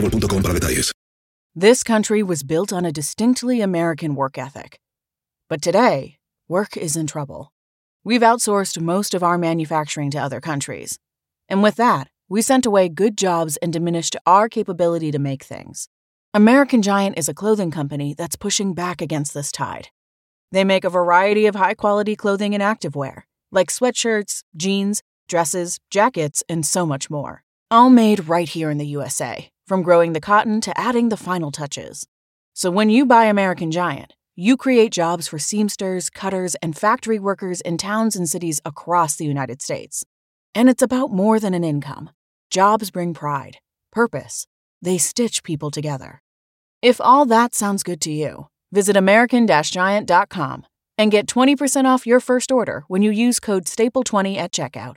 boostmobile.com para detalles. This country was built on a distinctly American work ethic. But today, work is in trouble. We've outsourced most of our manufacturing to other countries. And with that, we sent away good jobs and diminished our capability to make things. American Giant is a clothing company that's pushing back against this tide. They make a variety of high quality clothing and activewear, like sweatshirts, jeans, dresses, jackets, and so much more. All made right here in the USA, from growing the cotton to adding the final touches. So when you buy American Giant, you create jobs for seamsters, cutters, and factory workers in towns and cities across the United States. And it's about more than an income. Jobs bring pride, purpose. They stitch people together. If all that sounds good to you, visit American Giant.com and get 20% off your first order when you use code STAPLE20 at checkout.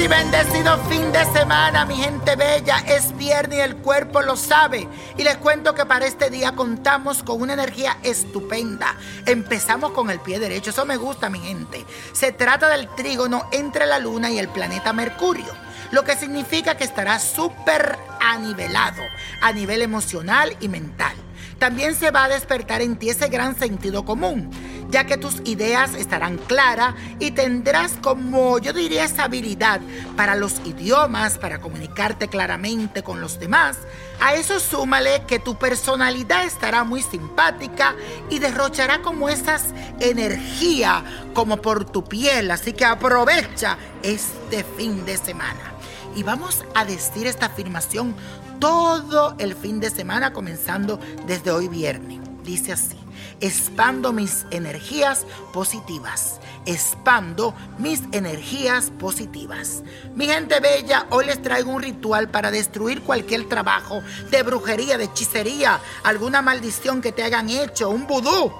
Y bendecido fin de semana, mi gente bella. Es viernes y el cuerpo lo sabe. Y les cuento que para este día contamos con una energía estupenda. Empezamos con el pie derecho, eso me gusta, mi gente. Se trata del trígono entre la luna y el planeta Mercurio. Lo que significa que estará súper anivelado a nivel emocional y mental. También se va a despertar en ti ese gran sentido común, ya que tus ideas estarán claras y tendrás como yo diría esa habilidad para los idiomas, para comunicarte claramente con los demás. A eso súmale que tu personalidad estará muy simpática y derrochará como esas energía como por tu piel, así que aprovecha este fin de semana. Y vamos a decir esta afirmación todo el fin de semana, comenzando desde hoy viernes. Dice así, expando mis energías positivas, expando mis energías positivas. Mi gente bella, hoy les traigo un ritual para destruir cualquier trabajo de brujería, de hechicería, alguna maldición que te hayan hecho, un vudú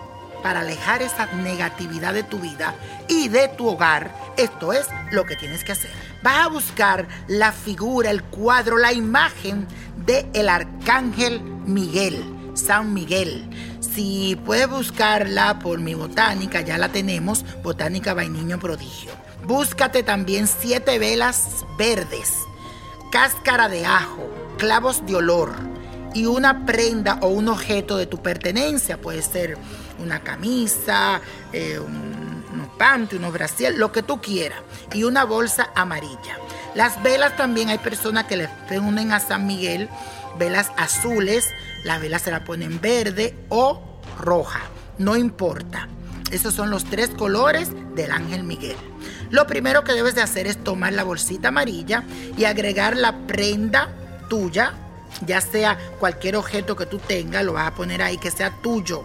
para alejar esa negatividad de tu vida y de tu hogar, esto es lo que tienes que hacer. Vas a buscar la figura, el cuadro, la imagen de el arcángel Miguel, San Miguel. Si puedes buscarla por mi botánica, ya la tenemos, Botánica Vainiño Prodigio. Búscate también siete velas verdes, cáscara de ajo, clavos de olor y una prenda o un objeto de tu pertenencia. Puede ser una camisa, eh, un, unos panties, unos brasier, lo que tú quieras. Y una bolsa amarilla. Las velas también hay personas que le ponen a San Miguel velas azules, las velas se la ponen verde o roja. No importa. Esos son los tres colores del ángel Miguel. Lo primero que debes de hacer es tomar la bolsita amarilla y agregar la prenda tuya ya sea cualquier objeto que tú tengas, lo vas a poner ahí que sea tuyo.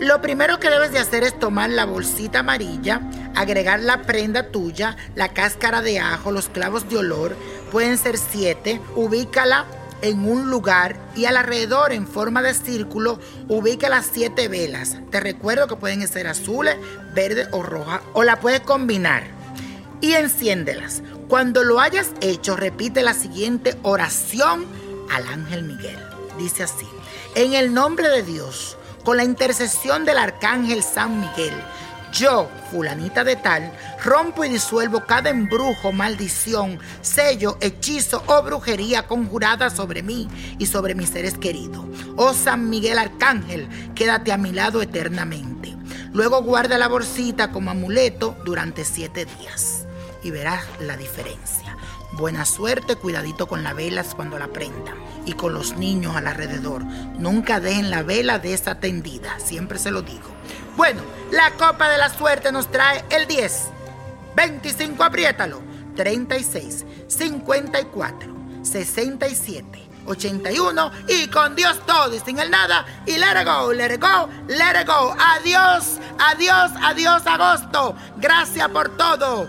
Lo primero que debes de hacer es tomar la bolsita amarilla, agregar la prenda tuya, la cáscara de ajo, los clavos de olor, pueden ser siete, ubícala en un lugar y alrededor en forma de círculo ubica las siete velas. Te recuerdo que pueden ser azules, verdes o rojas o la puedes combinar y enciéndelas. Cuando lo hayas hecho, repite la siguiente oración al ángel Miguel. Dice así, en el nombre de Dios, con la intercesión del arcángel San Miguel, yo, fulanita de tal, rompo y disuelvo cada embrujo, maldición, sello, hechizo o brujería conjurada sobre mí y sobre mis seres queridos. Oh San Miguel Arcángel, quédate a mi lado eternamente. Luego guarda la bolsita como amuleto durante siete días y verás la diferencia. Buena suerte, cuidadito con las velas cuando la prendan y con los niños alrededor. Nunca dejen la vela desatendida, siempre se lo digo. Bueno, la copa de la suerte nos trae el 10, 25, apriétalo, 36, 54, 67. 81 y con Dios todo y sin el nada y let it go, let it go, let it go. Adiós, adiós, adiós agosto. Gracias por todo.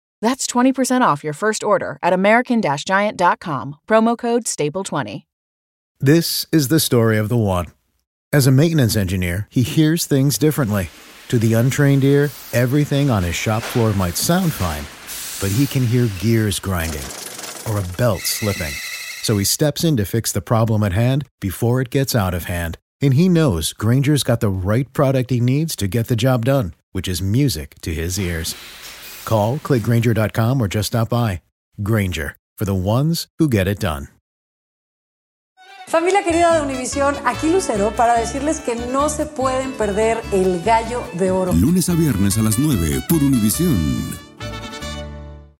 That's 20% off your first order at American Giant.com, promo code STAPLE20. This is the story of the one. As a maintenance engineer, he hears things differently. To the untrained ear, everything on his shop floor might sound fine, but he can hear gears grinding or a belt slipping. So he steps in to fix the problem at hand before it gets out of hand. And he knows Granger's got the right product he needs to get the job done, which is music to his ears. Call, clickgranger.com, or just stop by. Granger, for the ones who get it done. Familia querida de Univisión, aquí Lucero para decirles que no se pueden perder el gallo de oro. Lunes a viernes a las 9 por Univisión.